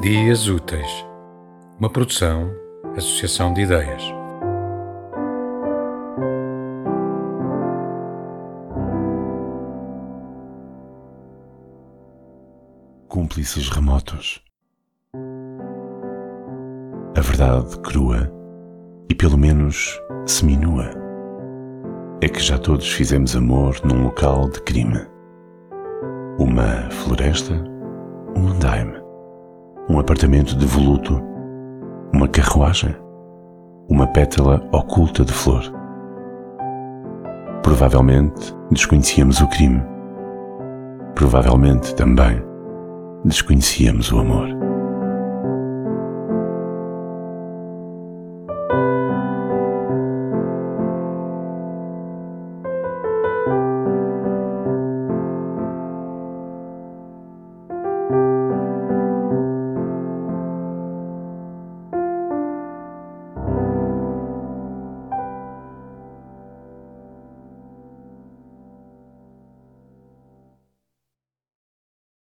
Dias Úteis, uma produção, associação de ideias. Cúmplices remotos. A verdade crua e pelo menos seminua é que já todos fizemos amor num local de crime. Uma floresta, um andaime um apartamento devoluto, uma carruagem, uma pétala oculta de flor. Provavelmente desconhecíamos o crime. Provavelmente também desconhecíamos o amor.